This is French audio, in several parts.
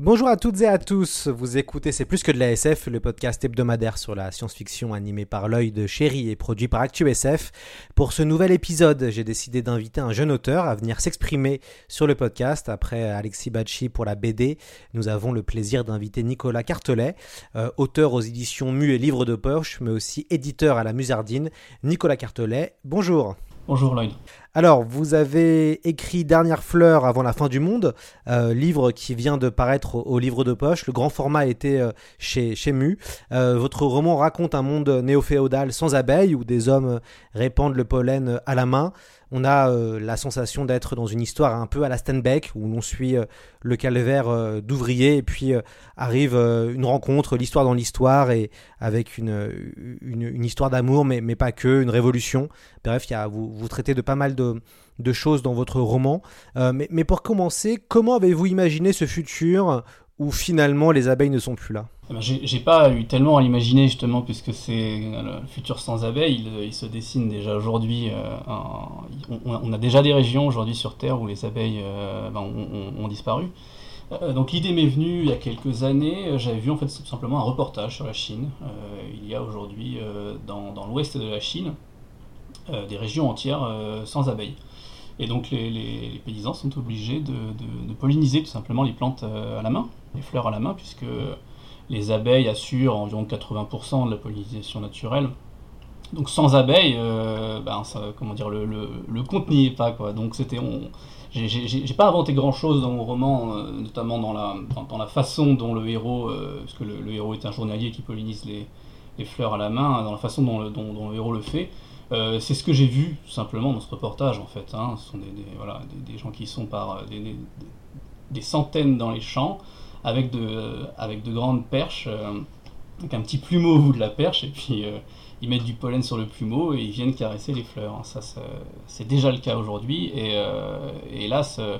Bonjour à toutes et à tous, vous écoutez C'est plus que de la SF, le podcast hebdomadaire sur la science-fiction animé par l'œil de chéri et produit par ActuSF. Pour ce nouvel épisode, j'ai décidé d'inviter un jeune auteur à venir s'exprimer sur le podcast. Après Alexis Bacci pour la BD, nous avons le plaisir d'inviter Nicolas Cartelet, euh, auteur aux éditions Mu et Livres de Poche, mais aussi éditeur à la Musardine. Nicolas Cartelet, bonjour. Bonjour Lloyd. Alors, vous avez écrit Dernière fleur avant la fin du monde, euh, livre qui vient de paraître au, livre de poche. Le grand format était euh, chez, chez Mu. Euh, votre roman raconte un monde néo-féodal sans abeilles où des hommes répandent le pollen à la main. On a euh, la sensation d'être dans une histoire un peu à la Steinbeck où l'on suit euh, le calvaire euh, d'ouvriers et puis euh, arrive une rencontre, l'histoire dans l'histoire et avec une, une, histoire d'amour, mais, mais pas que, une révolution. Bref, y a, vous, vous traitez de pas mal de, de choses dans votre roman. Mais, mais pour commencer, comment avez-vous imaginé ce futur où finalement les abeilles ne sont plus là Eh ben, J'ai pas eu tellement à l'imaginer justement puisque c'est le futur sans abeilles, il, il se dessine déjà aujourd'hui. euh, on, a déjà des régions aujourd'hui sur Terre où les abeilles euh, ben, ont, disparu. Euh, donc l'idée m'est venue il y a quelques années. euh, J'avais vu en fait tout simplement un reportage sur la Chine. Euh, il y a aujourd'hui euh, dans, l'ouest de la Chine euh, des régions entières euh, sans abeilles. Et donc les, paysans sont obligés de, polliniser tout simplement les plantes euh, à la main, les fleurs à la main, puisque les abeilles assurent environ 80% de la pollinisation naturelle. Donc sans abeilles, euh, ben, ça, comment dire, le, le, le compte n'y est pas. Quoi. Donc c'était, j'ai- pas inventé grand chose dans mon roman, euh, notamment dans la, façon dont le héros, euh, parce que le, héros est un journalier qui pollinise les, fleurs à la main, dans la façon dont le, héros le fait. Euh, c'est ce que j'ai vu tout simplement dans ce reportage en fait. hein. Ce sont des, gens qui sont par des centaines dans les champs avec de, avec de grandes perches, euh, avec un petit plumeau au bout de la perche, et puis euh, ils mettent du pollen sur le plumeau et ils viennent caresser les fleurs. hein. Ça, c'est déjà le cas aujourd'hui, et, euh, hélas, euh,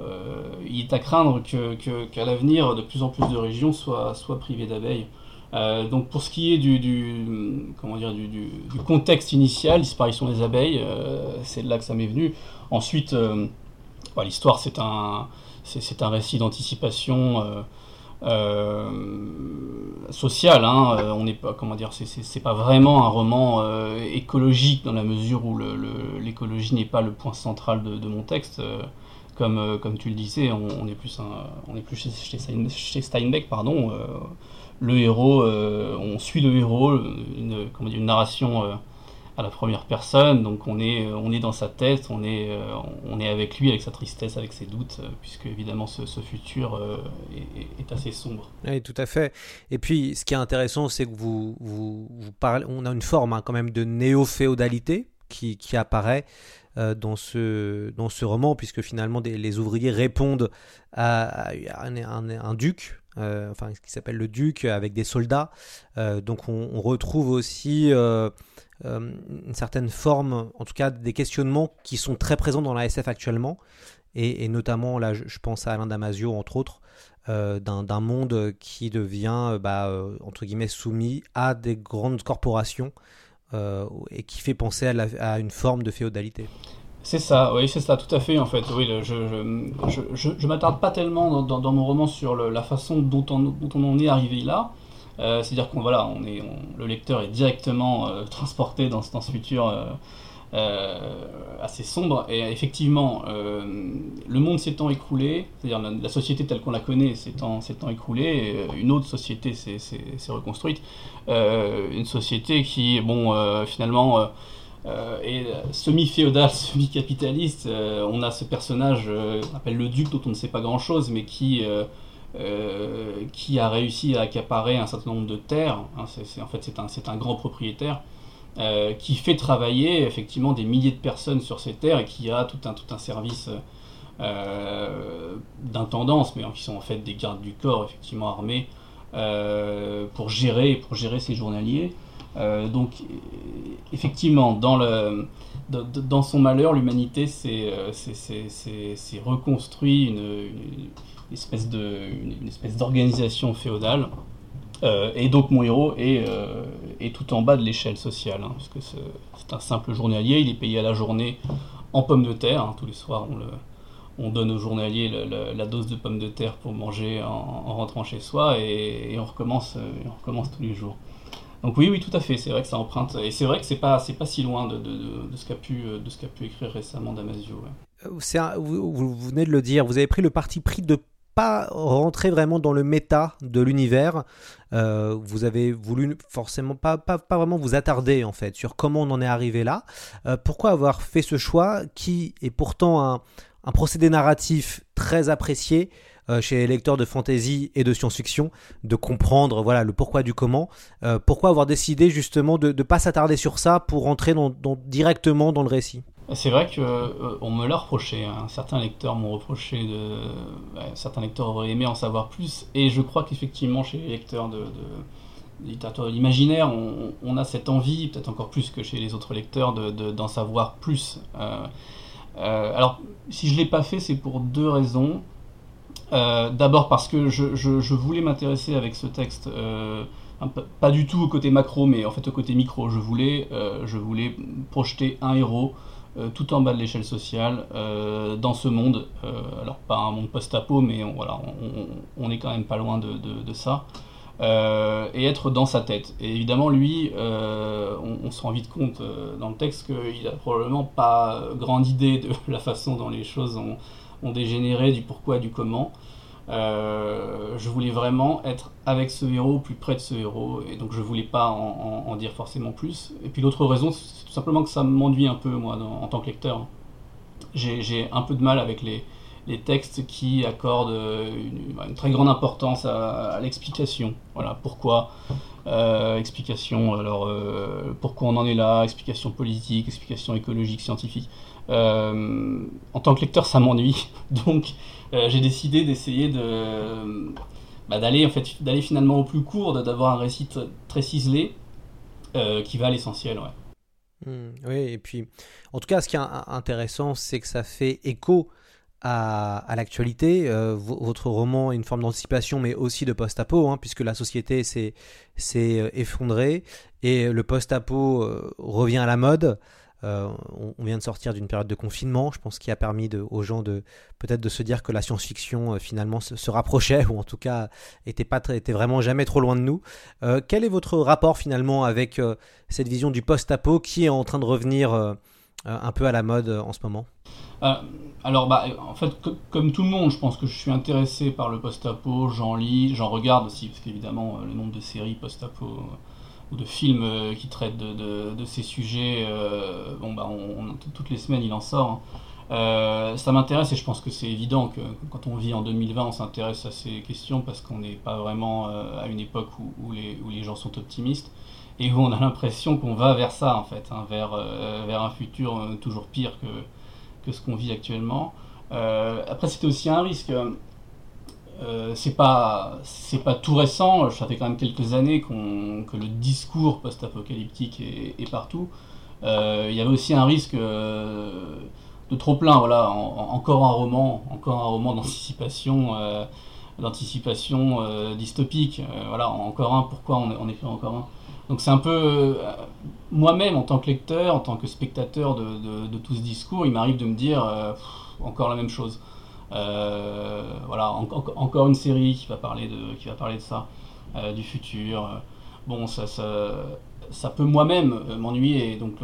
euh, il est à craindre que, que- qu'à l'avenir, de plus en plus de régions soient, soient privées d'abeilles. Euh, donc pour ce qui est du, comment dire, du, contexte initial, disparition des abeilles, euh, c'est de là que ça m'est venu. Ensuite, euh, voilà, l'histoire c'est un, c'est, un récit d'anticipation euh, euh, sociale. hein. Euh, on n'est pas, comment dire, c'est, pas vraiment un roman euh, écologique dans la mesure où l'écologie n'est pas le point central de, mon texte. Comme, comme tu le disais, on, est plus, un- on est plus chez, chez Stein- chez Steinbeck, pardon. le héros, on suit le héros, une, comment dire, une narration à la première personne, donc on est, euh, on est dans sa tête, on est, euh, on est avec lui, avec sa tristesse, avec ses doutes, euh, puisque évidemment ce, futur est, assez sombre. Oui, tout à fait. Et puis, ce qui est intéressant, c'est que vous, vous, vous parlez, on a une forme hein, quand même de néo-féodalité qui, qui apparaît dans, ce, dans ce roman, puisque finalement, les ouvriers répondent à, un, duc, enfin, ce qui s'appelle le duc, avec des soldats. Donc, on, on retrouve aussi euh, une certaine forme, en tout cas, des questionnements qui sont très présents dans la SF actuellement. Et, notamment, là, je, pense à Alain Damasio, entre autres, euh, d'un monde qui devient, euh, bah, entre guillemets, soumis à des grandes corporations et qui fait penser à, une forme de féodalité. C'est ça, oui, c'est ça, tout à fait, en fait. Oui, je je, m'attarde pas tellement dans, mon roman sur la façon dont on, dont on en est arrivé là. Euh, C'est-à-dire qu'on voilà, on est, le lecteur est directement euh, transporté dans, ce- futur euh, assez sombre. Et effectivement, le monde s'étant écoulé, c'est-à-dire la, société telle qu'on la connaît s'étant euh, une autre société s'est reconstruite. Une société qui, bon, finalement. et semi-féodal, semi-capitaliste, euh, on a ce personnage qu'on appelle le duc, dont on ne sait pas grand-chose, mais qui, qui a réussi à accaparer un certain nombre de terres. Hein, en fait, c'est un, grand propriétaire. qui fait travailler effectivement des milliers de personnes sur ces terres et qui a tout un, service d'intendance, mais qui sont en fait des gardes du corps effectivement armés pour gérer pour gérer ces journaliers. donc effectivement dans son malheur, l'humanité s'est reconstruit une, espèce une, espèce d'organisation féodale. Euh, et donc mon héros est, euh, est tout en bas de l'échelle sociale, hein, parce que c'est un simple journalier, il est payé à la journée en pommes de terre. Hein, tous les soirs, on, donne au journalier la dose de pommes de terre pour manger en, rentrant chez soi, et, on, recommence, euh, on recommence tous les jours. Donc oui, oui, tout à fait. C'est vrai que ça emprunte, et c'est vrai que c'est pas, pas si loin de, ce qu'a pu, qu'a pu écrire récemment Damasio. Vous, vous, venez de le dire, vous avez pris le parti pris de pas rentrer vraiment dans le méta de l'univers. Euh, vous avez voulu forcément pas, pas, pas, vraiment vous attarder en fait sur comment on en est arrivé là. Euh, pourquoi avoir fait ce choix qui est pourtant un, un procédé narratif très apprécié euh, chez les lecteurs de fantasy et de science-fiction, de comprendre voilà le pourquoi du comment. Pourquoi avoir décidé justement de ne pas s'attarder sur ça pour rentrer dans, directement dans le récit? C'est vrai qu'on euh, me l'a reproché. Hein. Certains lecteurs m'ont reproché de. certains lecteurs auraient aimé en savoir plus. Et je crois qu'effectivement, chez les lecteurs de, de littérature de l'imaginaire, on, a cette envie, peut-être encore plus que chez les autres lecteurs, d'en savoir plus. alors, si je ne l'ai pas fait, c'est pour deux raisons. Euh, d'abord parce que je, voulais m'intéresser avec ce texte, euh, pas du tout au côté macro, mais en fait au côté micro. Je voulais, euh, je voulais projeter un héros tout en bas de l'échelle sociale dans ce monde. alors pas un monde post-apo, mais on, voilà, on, est quand même pas loin de, ça. et être dans sa tête. Et évidemment, lui, on, se rend vite compte dans le texte qu'il a probablement pas grande idée de la façon dont les choses ont dégénéré, du pourquoi, du comment. Euh, je voulais vraiment être avec ce héros, plus près de ce héros, et donc je voulais pas en, dire forcément plus. Et puis l'autre raison, c'est tout simplement que ça m'enduit un peu, moi, en tant que lecteur. J'ai un peu de mal avec les, textes qui accordent une, très grande importance à, l'explication. Voilà, pourquoi euh, explication, alors euh, pourquoi on en est là, explication politique, explication écologique, scientifique. Euh, en tant que lecteur, ça m'ennuie. Donc, euh, j'ai décidé d'essayer de bah, d'aller en fait d'aller finalement au plus court, d'avoir un récit très ciselé euh, qui va à l'essentiel. Ouais. Hmm, oui, et puis, en tout cas, ce qui est intéressant, c'est que ça fait écho à, l'actualité. votre roman est une forme d'anticipation, mais aussi de post-apo, hein, puisque la société s'est effondrée et le post-apo revient à la mode. Euh, on, vient de sortir d'une période de confinement, je pense, qui a permis aux gens de peut-être de se dire que la science-fiction euh, finalement se, rapprochait ou en tout cas était pas était vraiment jamais trop loin de nous. Euh, quel est votre rapport finalement avec cette vision du post-apo qui est en train de revenir un peu à la mode en ce moment? Alors, bah, en fait, comme tout le monde, je pense que je suis intéressé par le post-apo, j'en lis, j'en regarde aussi, parce qu'évidemment, le nombre de séries post-apo ou de films euh, qui traitent de, ces sujets. Euh, bon, bah, on, toutes les semaines, il en sort. Hein. Euh, ça m'intéresse et je pense que c'est évident que quand on vit en 2020, on s'intéresse à ces questions parce qu'on n'est pas vraiment à une époque où, les, gens sont optimistes et où on a l'impression qu'on va vers ça en fait, hein, vers, vers un futur toujours pire que, que ce qu'on vit actuellement. après, c'était aussi un risque. Euh, c'est pas c'est pas tout récent, ça fait quand même quelques années que le discours post-apocalyptique est, partout. Euh, il y avait aussi un risque euh, de trop plein, voilà, encore un roman, encore un roman d'anticipation, d'anticipation dystopique, voilà, encore un. Pourquoi on, on écrit encore un? Donc c'est un peu moi-même en tant que lecteur, en tant que spectateur de, tout ce discours, il m'arrive de me dire encore la même chose. Euh, voilà, encore une série qui va parler de, qui va parler de ça, euh, du futur. Bon, ça, ça, ça peut moi-même euh, m'ennuyer, et donc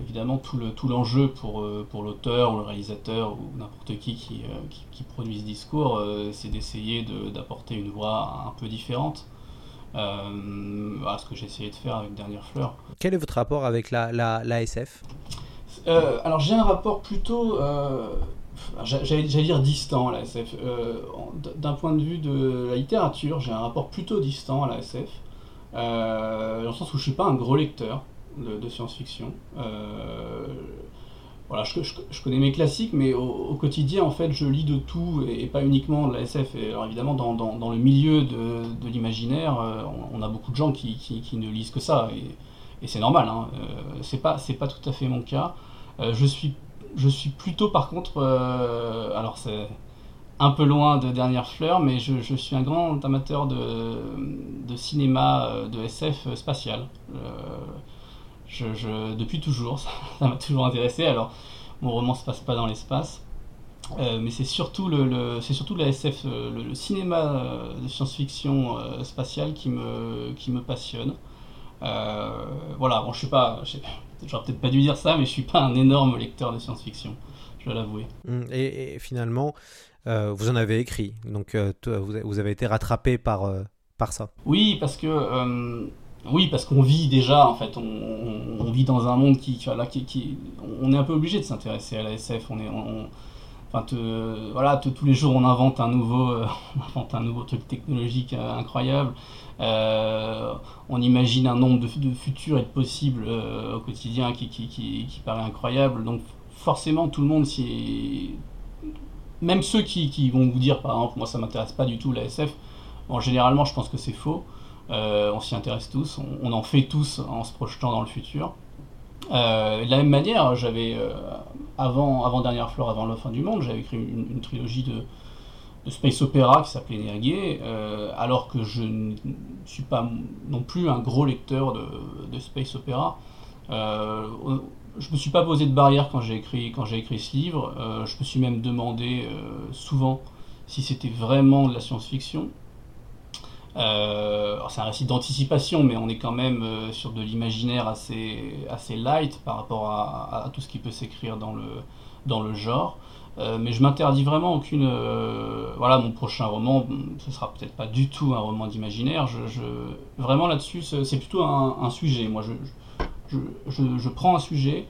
évidemment tout, le, tout l'enjeu pour, pour l'auteur ou le réalisateur ou n'importe qui qui, qui, produit ce discours, c'est d'essayer d'apporter une voix un peu différente. voilà ce que j'ai essayé de faire avec Dernière Fleur. Quel est votre rapport avec la, la, la SF Alors j'ai un rapport plutôt j'allais dire distant à la SF. D'un point de vue de la littérature, j'ai un rapport plutôt distant à la SF, dans le sens où je suis pas un gros lecteur de, science-fiction. voilà, je, connais mes classiques, mais au, quotidien, en fait, je lis de tout et, pas uniquement de la SF. Alors évidemment, dans, le milieu de, l'imaginaire, on, a beaucoup de gens qui, ne lisent que ça. Et, c'est normal, hein, euh, c'est pas, pas tout à fait mon cas. Euh, je, suis, je suis plutôt par contre, euh, alors c'est un peu loin de Dernière Fleur, mais je, suis un grand amateur de, cinéma, de SF spatial. Je, depuis toujours, ça m'a toujours intéressé. Alors, mon roman se passe pas dans l'espace, mais c'est surtout le, c'est surtout la SF, le, cinéma de science-fiction spatiale qui me, qui me passionne. Euh, voilà, bon, je suis pas. J'aurais peut-être pas dû dire ça, mais je suis pas un énorme lecteur de science-fiction, je dois l'avouer. Hum, et, finalement, euh, vous en avez écrit, donc euh, vous avez été rattrapé par, par ça. Oui, parce que. Oui, parce qu'on vit déjà, en fait, on, vit dans un monde qui, qui, qui, on est un peu obligé de s'intéresser à la SF. On est, enfin, voilà, tous les jours on invente un nouveau, on invente un nouveau truc technologique incroyable. Euh, on imagine un nombre de, futurs et de possibles euh, au quotidien qui, qui, paraît incroyable. Donc forcément, tout le monde Même ceux qui, vont vous dire, par exemple, moi ça m'intéresse pas du tout la SF, bon, généralement je pense que c'est faux. Euh, on s'y intéresse tous, on, en fait tous en se projetant dans le futur. De la même manière, j'avais, avant, avant Dernière Fleur, avant la fin du monde, j'avais écrit une trilogie de, space opéra qui s'appelait Nerguier, euh, alors que je ne suis pas non plus un gros lecteur de, space opéra. Euh, je me suis pas posé de barrière quand j'ai écrit, quand j'ai écrit ce livre. Euh, je me suis même demandé souvent si c'était vraiment de la science-fiction. C'est un récit d'anticipation, mais on est quand même sur de l'imaginaire assez, assez light par rapport à, tout ce qui peut s'écrire dans le, dans le genre. Euh, mais je m'interdis vraiment aucune. Euh, voilà, mon prochain roman, ce sera peut-être pas du tout un roman d'imaginaire. Je, vraiment là-dessus, c'est plutôt un, sujet. Moi, je, je, prends un sujet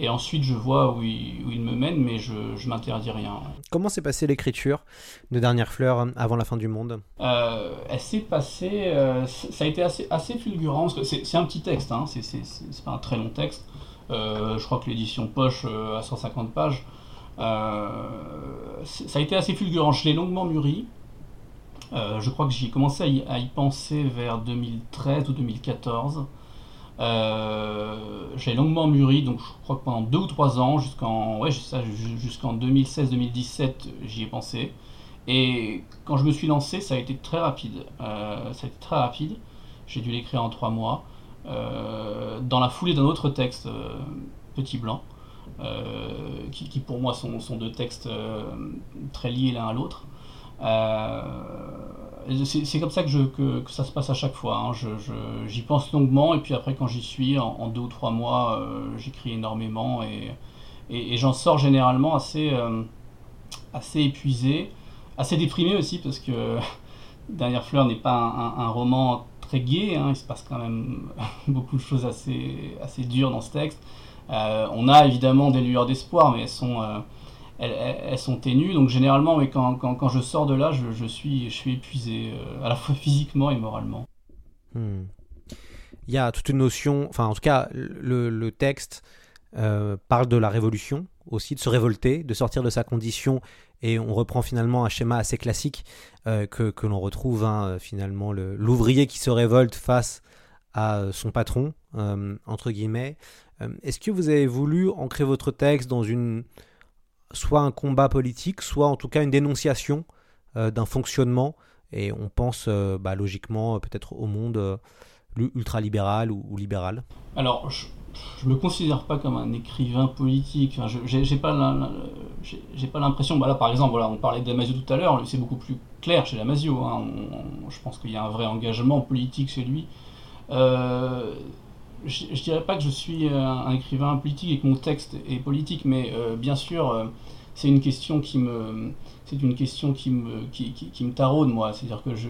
et ensuite je vois où il, où il me mène, mais je, je m'interdis rien. Comment s'est passée l'écriture de Dernière Fleur avant la fin du monde? Euh, Elle s'est passée. ça a été assez, assez fulgurant. C'est un petit texte, hein, c'est pas un très long texte. je crois que l'édition poche à 150 pages. Euh, ça a été assez fulgurant. Je l'ai longuement mûri. Euh, je crois que j'ai commencé à y, penser vers 2013 ou 2014. Euh, j'ai longuement mûri, donc je crois que pendant deux ou trois ans, jusqu'en ouais, jusqu'en 2016-2017, j'y ai pensé. Et quand je me suis lancé, ça a été très rapide. ça a été très rapide. J'ai dû l'écrire en trois mois. dans la foulée d'un autre texte, Petit Blanc. Euh, qui, pour moi sont, sont deux textes euh, très liés l'un à l'autre. Euh, c'est comme ça que, ça se passe à chaque fois. Hein. J'y pense longuement et puis après quand j'y suis, en, deux ou trois mois, j'écris énormément et, j'en sors généralement assez, assez épuisé, assez déprimé aussi parce que Dernière Fleur n'est pas un, roman très gai, hein. il se passe quand même beaucoup de choses assez, assez dures dans ce texte. Euh, on a évidemment des lueurs d'espoir, mais elles sont, euh, elles, sont ténues. Donc généralement, quand, quand, je sors de là, je, suis, je suis épuisé, euh, à la fois physiquement et moralement. Hmm. Il y a toute une notion, enfin en tout cas, le, texte parle de la révolution aussi, de se révolter, de sortir de sa condition, et on reprend finalement un schéma assez classique que, que l'on retrouve hein, finalement, l'ouvrier qui se révolte face à son patron, entre guillemets, euh, est-ce que vous avez voulu ancrer votre texte dans une soit un combat politique, soit en tout cas une dénonciation euh, d'un fonctionnement Et on pense euh, bah, logiquement peut-être au monde ultralibéral ou, libéral. Alors, je, ne me considère pas comme un écrivain politique. Enfin, j'ai pas l'impression. Bah par exemple, voilà, on parlait d'Amasio tout à l'heure. C'est beaucoup plus clair chez Damasio. Hein. je pense qu'il y a un vrai engagement politique chez lui. Euh, je, ne dirais pas que je suis euh, un, écrivain politique et que mon texte est politique, mais euh, bien sûr, euh, c'est une question qui me, c'est une question qui me, qui, qui, me taraude moi. C'est-à-dire que je,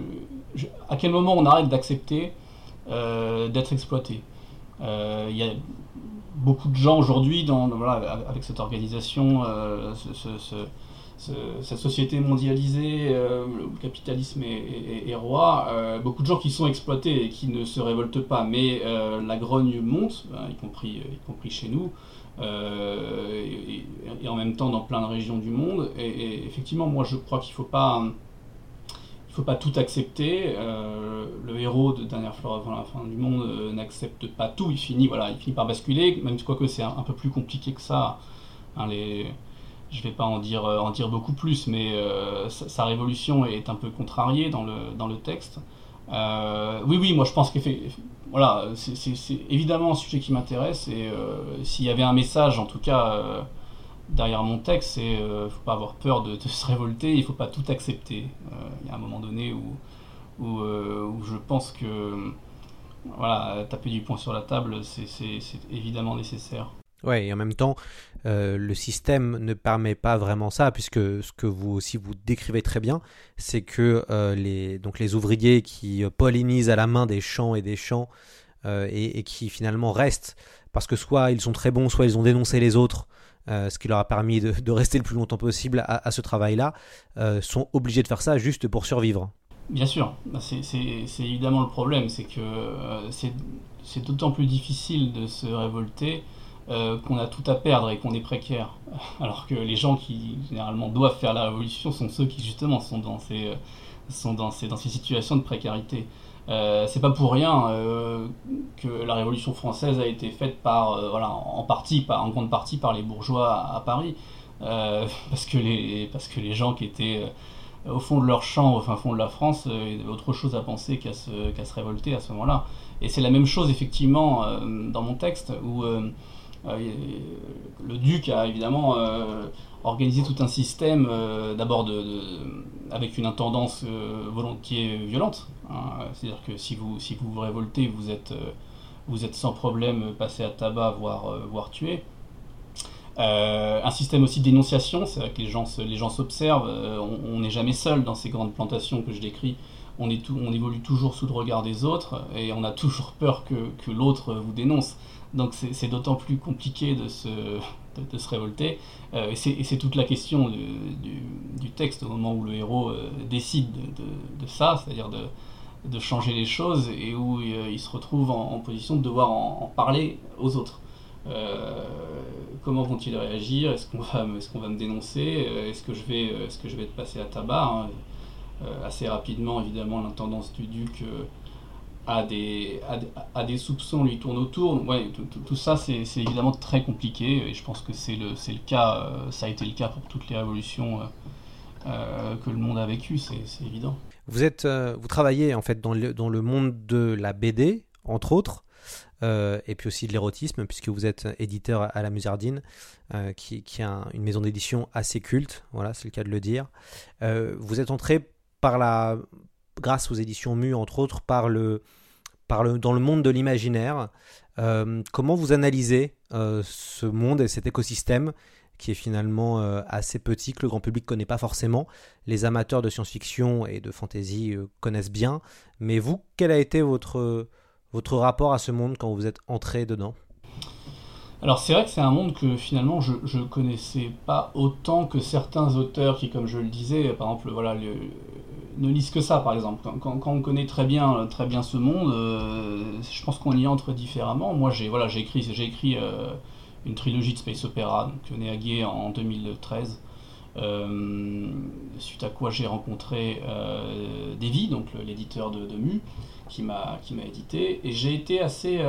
à quel moment on arrête d'accepter d'être exploité? Il y a beaucoup de gens aujourd'hui, dans voilà, avec cette organisation, cette société mondialisée, où le capitalisme est, roi, beaucoup de gens qui sont exploités et qui ne se révoltent pas, mais la grogne monte, hein, y compris, y compris chez nous. Euh, et, en même temps dans plein de régions du monde. Et, effectivement, moi je crois qu'il ne faut pas faut pas tout accepter. Euh, le héros de Dernière Fleur avant la fin du monde euh, n'accepte pas tout. Il finit, voilà, il finit par basculer, même quoique c'est un, peu plus compliqué que ça. Hein, je vais pas en dire, en dire beaucoup plus, mais sa, révolution est un peu contrariée dans le, texte. oui, oui, moi je pense qu'effectivement voilà, c'est évidemment un sujet qui m'intéresse et euh, s'il y avait un message, en tout cas, euh, derrière mon texte, c'est ne euh, faut pas avoir peur de, se révolter, il faut pas tout accepter. Il y a un moment donné où, où, où, je pense que voilà, taper du poing sur la table, c'est évidemment nécessaire. Ouais, et en même temps, euh, le système ne permet pas vraiment ça, puisque ce que vous aussi vous décrivez très bien, c'est que euh, les, donc les ouvriers qui pollinisent à la main des champs et des champs, euh, et, qui finalement restent, parce que soit ils sont très bons, soit ils ont dénoncé les autres, ce qui leur a permis de, rester le plus longtemps possible à, à ce travail-là, sont obligés de faire ça juste pour survivre. Bien sûr, bah, c'est évidemment le problème, c'est que c'est d'autant plus difficile de se révolter euh, qu'on a tout à perdre et qu'on est précaire. Alors que les gens qui généralement doivent faire la révolution sont ceux qui justement sont dans ces, euh, sont dans ces, dans ces situations de précarité. Euh, c'est pas pour rien euh, que la Révolution française a été faite par, voilà, en partie, par, en grande partie par les bourgeois à, Paris, parce que les, parce que les gens qui étaient au fond de leur champ, au fin fond de la France, avaient autre chose à penser qu'à se, qu'à se révolter à ce moment-là. Et c'est la même chose effectivement dans mon texte où le duc a évidemment euh, organisé tout un système, euh, d'abord de, avec une intendance volontiers violente. Hein. C'est-à-dire que si vous, si vous révoltez, vous êtes, vous êtes sans problème passé à tabac, voire, voire tué. un système aussi dénonciation, c'est vrai que les gens s'observent, on n'est jamais seul dans ces grandes plantations que je décris, on, évolue toujours sous le regard des autres et on a toujours peur que, l'autre vous dénonce. Donc c'est d'autant plus compliqué de se, révolter. Euh, et c'est toute la question du, texte au moment où le héros euh, décide de, ça, c'est-à-dire de, changer les choses et où euh, il se retrouve en, position de devoir en, parler aux autres. comment vont-ils réagir? Est-ce qu'on va, va me dénoncer? Est-ce que, je vais, est être passé à tabac hein? Assez rapidement, évidemment, l'intendance du duc des, à, des soupçons lui tournent autour. Ouais, tout, ça, c'est évidemment très compliqué et je pense que c'est le, le cas, euh, ça a été le cas pour toutes les révolutions euh, euh, que le monde a vécues, c'est évident. Vous, êtes, vous travaillez en fait dans le, dans le monde de la BD, entre autres. et puis aussi de l'érotisme, puisque vous êtes éditeur à la Musardine, qui, qui a une maison d'édition assez culte, voilà, c'est le cas de le dire. vous êtes entré par la, grâce aux éditions Mu, entre autres, par le, dans le monde de l'imaginaire. Euh, comment vous analysez euh, ce monde et cet écosystème qui est finalement euh, assez petit, que le grand public ne connaît pas forcément? Les amateurs de science-fiction et de fantasy connaissent bien. Mais vous, quel a été votre, votre rapport à ce monde quand vous êtes entré dedans? Alors c'est vrai que c'est un monde que finalement je ne connaissais pas autant que certains auteurs qui, comme je le disais, par exemple, voilà, le, ne lisent que ça, par exemple. Quand, on connaît très bien, très bien ce monde, euh, je pense qu'on y entre différemment. Moi, j'ai voilà, j'ai écrit, j'ai écrit euh, une trilogie de space opéra, donc née à en 2013. Euh, suite à quoi j'ai rencontré Davy, donc l'éditeur de, Mu, qui m'a qui m'a édité, et j'ai été assez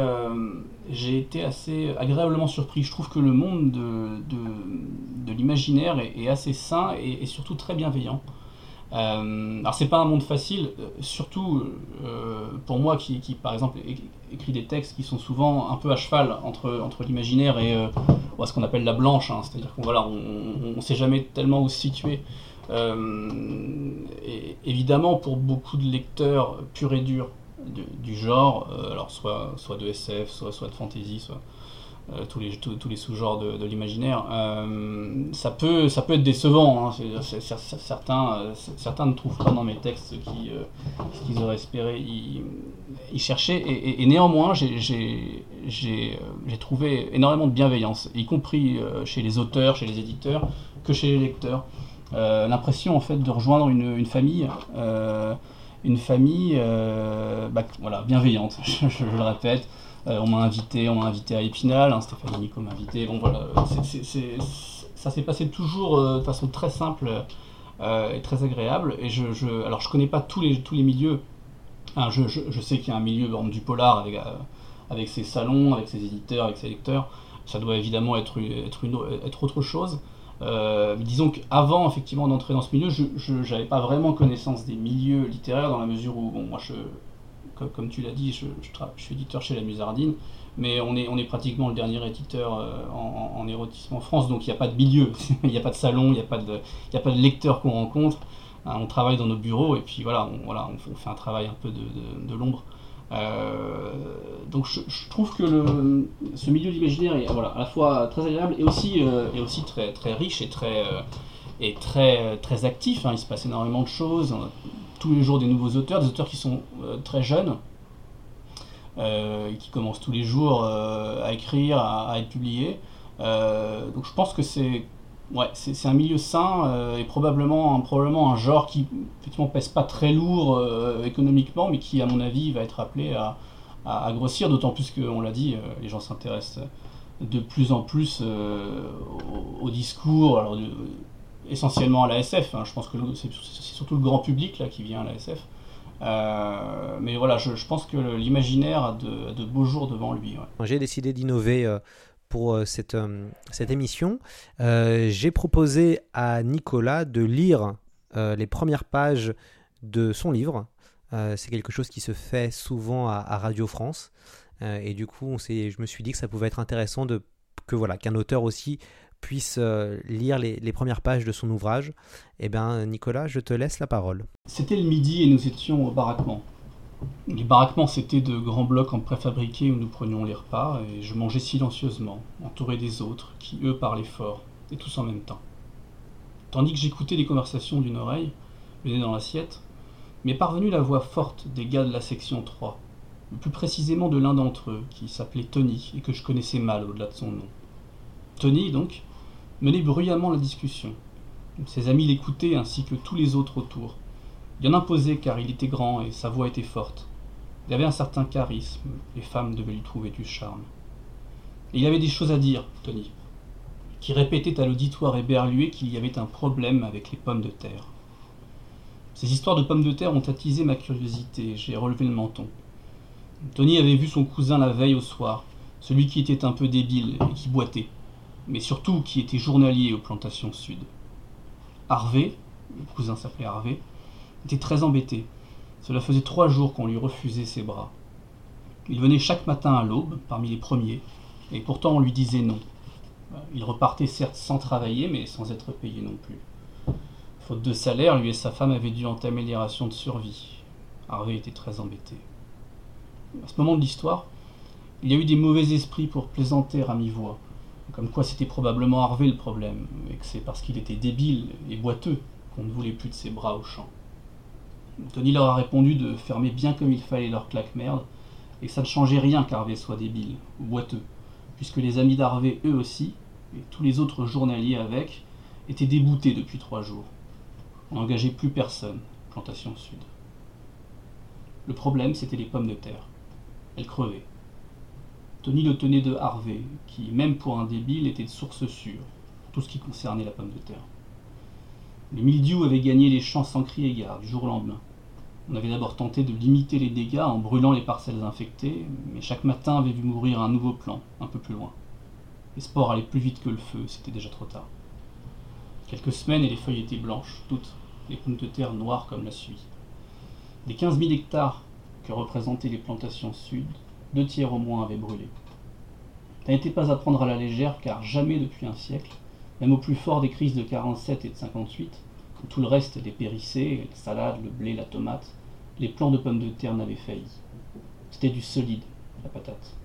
j'ai été assez agréablement surpris. Je trouve que le monde de, de, l'imaginaire est, assez sain et surtout très bienveillant. Euh, alors c'est pas un monde facile, euh, surtout euh, pour moi qui, par exemple écrit des textes qui sont souvent un peu à cheval entre, entre l'imaginaire et ce qu'on appelle la blanche, hein. c'est-à-dire qu'on voilà, on, sait jamais tellement où se situer. évidemment pour beaucoup de lecteurs purs et durs du, du genre, alors soit, soit de SF, soit, soit de fantasy, soit, euh, tous les, tous, les sous-genres de, l'imaginaire, euh, ça, peut, être décevant. Hein. certains, euh, certains ne trouvent pas dans mes textes ce qu'ils auraient espéré y, chercher. Et, néanmoins, j'ai trouvé énormément de bienveillance, y compris chez les auteurs, chez les éditeurs, que chez les lecteurs. L'impression en fait de rejoindre une, famille une famille euh, bah, bienveillante, je, le répète. Euh, on m'a invité, on m'a invité à Épinal, hein, Stéphanie Nico m'a invité. Bon voilà, ça s'est passé toujours euh, de façon très simple et très agréable. Et je, je, alors je connais pas tous les, tous les milieux. Je, sais qu'il y a un milieu du polar avec, ses salons, avec ses éditeurs, avec ses lecteurs. Ça doit évidemment être, être, une, être autre chose. Euh, disons qu'avant effectivement d'entrer dans ce milieu, je n'avais pas vraiment connaissance des milieux littéraires dans la mesure où, bon, moi, je, comme, tu l'as dit, je, suis éditeur chez la Musardine, mais on est, pratiquement le dernier éditeur euh, en, érotisme en France, donc il n'y a pas de milieu, il n'y a pas de salon, il n'y a, pas de, de lecteurs qu'on rencontre. Hein, on travaille dans nos bureaux et puis voilà, on, fait un travail un peu de, l'ombre. Euh, donc je, trouve que ce milieu d'imaginaire est à la fois très agréable et aussi, euh, très, riche et très actif. Hein. Il se passe énormément de choses. Tous les jours des nouveaux auteurs, des auteurs qui sont très jeunes, qui commencent tous les jours à écrire, à, être publiés. donc je pense que c'est ouais, un milieu sain euh, et probablement, probablement un genre qui effectivement pèse pas très lourd euh, économiquement, mais qui, à mon avis, va être appelé à, grossir, d'autant plus qu'on l'a dit, euh, les gens s'intéressent de plus en plus au, discours, essentiellement à la SF. Hein. je pense que c'est surtout le grand public là qui vient à la SF. mais voilà, je, pense que l'imaginaire a, de, beaux jours devant lui. J'ai décidé d'innover pour euh, cette, euh, cette émission, euh, j'ai proposé à Nicolas de lire les premières pages de son livre. c'est quelque chose qui se fait souvent à, Radio France. et du coup, on je me suis dit que ça pouvait être intéressant de, que voilà, qu'un auteur aussi puisse lire les, premières pages de son ouvrage. Eh bien, Nicolas, je te laisse la parole. C'était le midi et nous étions au baraquement. Les baraquements, c'était de grands blocs en préfabriqué où nous prenions les repas, et je mangeais silencieusement, entouré des autres, qui eux parlaient fort, et tous en même temps. Tandis que j'écoutais les conversations d'une oreille, le nez dans l'assiette, m'est parvenue la voix forte des gars de la section 3, le plus précisément de l'un d'entre eux, qui s'appelait Tony, et que je connaissais mal au-delà de son nom. Tony, donc, menait bruyamment la discussion. Ses amis l'écoutaient ainsi que tous les autres autour, Bien imposé car il était grand et sa voix était forte. Il avait un certain charisme, les femmes devaient lui trouver du charme. Et il avait des choses à dire, Tony, qui répétait à l'auditoire éberlué qu'il y avait un problème avec les pommes de terre. Ces histoires de pommes de terre ont attisé ma curiosité, j'ai relevé le menton. Tony avait vu son cousin la veille au soir, celui qui était un peu débile et qui boitait, mais surtout qui était journalier aux plantations sud. Harvey, le cousin s'appelait Harvey, était très embêté. Cela faisait trois jours qu'on lui refusait ses bras. Il venait chaque matin à l'aube, parmi les premiers, et pourtant on lui disait non. Il repartait certes sans travailler, mais sans être payé non plus. Faute de salaire, lui et sa femme avaient dû entamer rations de survie. Harvey était très embêté. À ce moment de l'histoire, il y a eu des mauvais esprits pour plaisanter à mi-voix, comme quoi c'était probablement Harvey le problème, et que c'est parce qu'il était débile et boiteux qu'on ne voulait plus de ses bras au champ. Tony leur a répondu de fermer bien comme il fallait leur claque-merde, et que ça ne changeait rien qu'Harvey soit débile, ou boiteux, puisque les amis d'Harvey, eux aussi, et tous les autres journaliers avec, étaient déboutés depuis trois jours. On n'engageait plus personne, plantation sud. Le problème, c'était les pommes de terre. Elles crevaient. Tony le tenait de Harvey, qui, même pour un débile, était de source sûre, pour tout ce qui concernait la pomme de terre. Le mildiou avait gagné les champs sans cri égard, du jour au lendemain. On avait d'abord tenté de limiter les dégâts en brûlant les parcelles infectées, mais chaque matin avait vu mourir un nouveau plant, un peu plus loin. Les spores allaient plus vite que le feu, c'était déjà trop tard. Quelques semaines et les feuilles étaient blanches, toutes, les pommes de terre noires comme la suie. Des 15 000 hectares que représentaient les plantations sud, deux tiers au moins avaient brûlé. Ça n'était pas à prendre à la légère car jamais depuis un siècle, même au plus fort des crises de 47 et de 58, où tout le reste dépérissait, les salades, le blé, la tomate, les plants de pommes de terre n'avaient failli. C'était du solide, la patate.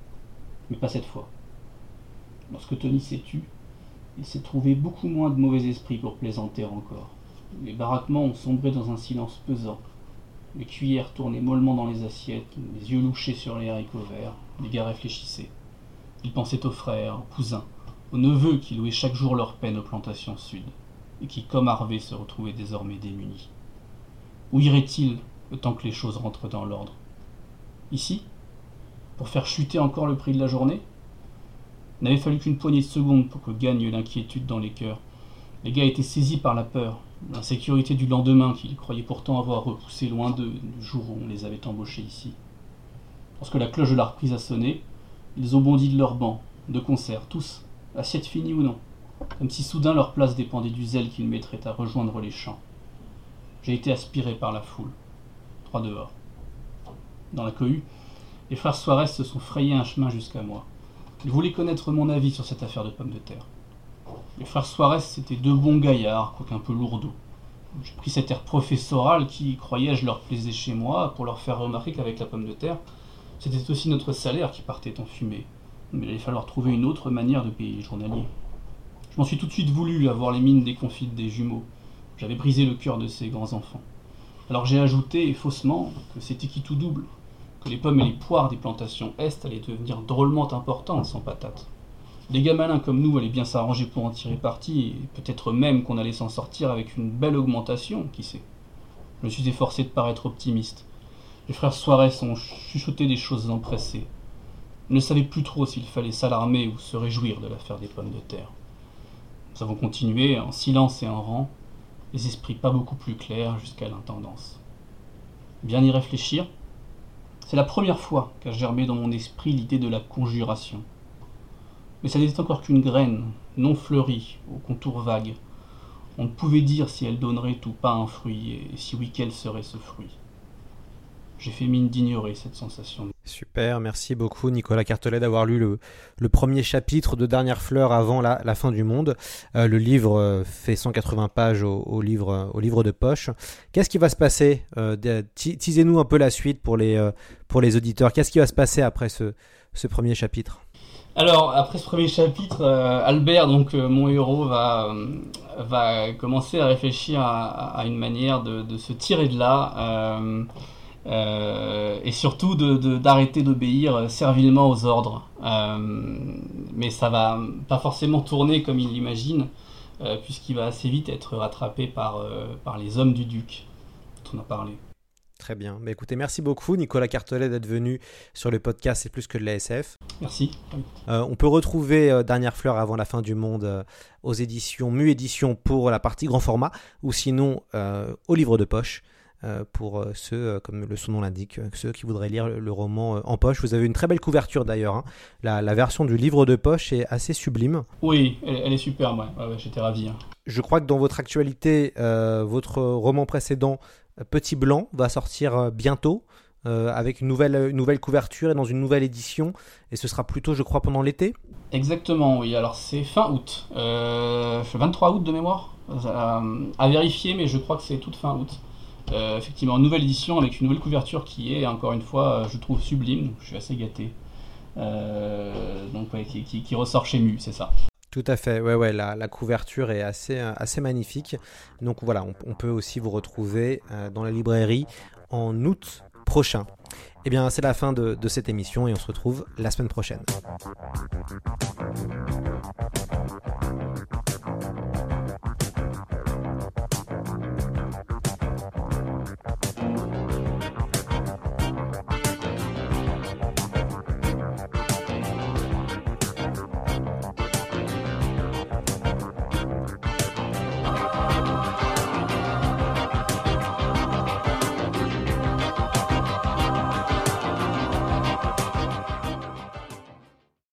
Mais pas cette fois. Lorsque Tony s'est tu, il s'est trouvé beaucoup moins de mauvais esprits pour plaisanter encore. Les baraquements ont sombré dans un silence pesant. Les cuillères tournaient mollement dans les assiettes, les yeux louchés sur les haricots verts, les gars réfléchissaient. Il pensait aux frères, aux cousins, aux neveux qui louaient chaque jour leur peine aux plantations sud, et qui, comme Harvey, se retrouvaient désormais démunis. Où irait-il le temps que les choses rentrent dans l'ordre? Ici? Pour faire chuter encore le prix de la journée? Il n'avait fallu qu'une poignée de secondes pour que gagne l'inquiétude dans les cœurs. Les gars étaient saisis par la peur, l'insécurité du lendemain qu'ils croyaient pourtant avoir repoussé loin d'eux du jour où on les avait embauchés ici. Lorsque la cloche de la reprise a sonné, ils ont bondi de leur banc, de concert, tous, assiette finie ou non, comme si soudain leur place dépendait du zèle qu'ils mettraient à rejoindre les champs. J'ai été aspiré par la foule. Trois dehors. Dans la cohue, les frères Suarez se sont frayés un chemin jusqu'à moi. Ils voulaient connaître mon avis sur cette affaire de pommes de terre. Les frères Suarez, c'était deux bons gaillards, quoique un peu lourdeaux. J'ai pris cet air professoral qui, croyais-je, leur plaisait chez moi pour leur faire remarquer qu'avec la pomme de terre, c'était aussi notre salaire qui partait en fumée. Mais il allait falloir trouver une autre manière de payer les journaliers. Je m'en suis tout de suite voulu avoir les mines déconfites des jumeaux. J'avais brisé le cœur de ces grands enfants. Alors j'ai ajouté, faussement, que c'était qui tout double, que les pommes et les poires des plantations Est allaient devenir drôlement importantes sans patates. Des gars malins comme nous allaient bien s'arranger pour en tirer parti, et peut-être même qu'on allait s'en sortir avec une belle augmentation, qui sait. Je me suis efforcé de paraître optimiste. Les frères Suarez ont chuchoté des choses empressées. Ils ne savaient plus trop s'il fallait s'alarmer ou se réjouir de l'affaire des pommes de terre. Nous avons continué, en silence et en rang, les esprits pas beaucoup plus clairs jusqu'à l'intendance. Bien y réfléchir, c'est la première fois qu'a germé dans mon esprit l'idée de la conjuration. Mais ça n'était encore qu'une graine, non fleurie, au contour vague. On ne pouvait dire si elle donnerait ou pas un fruit, et si oui quel serait ce fruit. J'ai fait mine d'ignorer cette sensation. Super, merci beaucoup Nicolas Cartelet d'avoir lu le, premier chapitre de Dernière fleur avant la, fin du monde. Euh, le livre euh, fait 180 pages au, livre, au livre de poche. Qu'est-ce qui va se passer euh, Teasez-nous un peu la suite pour les, auditeurs. Qu'est-ce qui va se passer après ce premier chapitre? Alors, après ce premier chapitre, euh, Albert, donc euh, mon héros, va, euh, va commencer à réfléchir à, une manière de, de, se tirer de là, et surtout d'arrêter de, d'obéir servilement aux ordres. mais ça va pas forcément tourner comme il l'imagine, puisqu'il va assez vite être rattrapé par, par les hommes du duc, dont on a parlé. Très bien. Mais écoutez, merci beaucoup Nicolas Cartelet d'être venu sur le podcast C'est plus que de l'ASF. Merci. Euh, on peut retrouver euh, Dernière fleur avant la fin du monde euh, aux éditions Mu Édition pour la partie grand format ou sinon au livre de poche pour ceux, comme le son nom l'indique, ceux qui voudraient lire le, roman en poche. Vous avez une très belle couverture d'ailleurs. Hein. La, la, version du livre de poche est assez sublime. Oui, elle, elle est super, ouais. ouais, ouais j'étais ravi. Hein. Je crois que dans votre actualité, votre roman précédent Petit Blanc va sortir bientôt. Euh, avec une nouvelle, nouvelle couverture et dans une nouvelle édition. Et ce sera plutôt, je crois, pendant l'été Exactement, oui. Alors c'est fin août. Euh, 23 août de mémoire. Euh, à vérifier, mais je crois que c'est toute fin août. Euh, effectivement, une nouvelle édition avec une nouvelle couverture qui est, encore une fois, je trouve sublime. Je suis assez gâté. donc, qui ressort chez Mu, c'est ça. Tout à fait, ouais, ouais, la, couverture est assez, assez magnifique. Donc voilà, on, peut aussi vous retrouver euh, dans la librairie en août prochain. Eh bien, c'est la fin de cette émission et on se retrouve la semaine prochaine.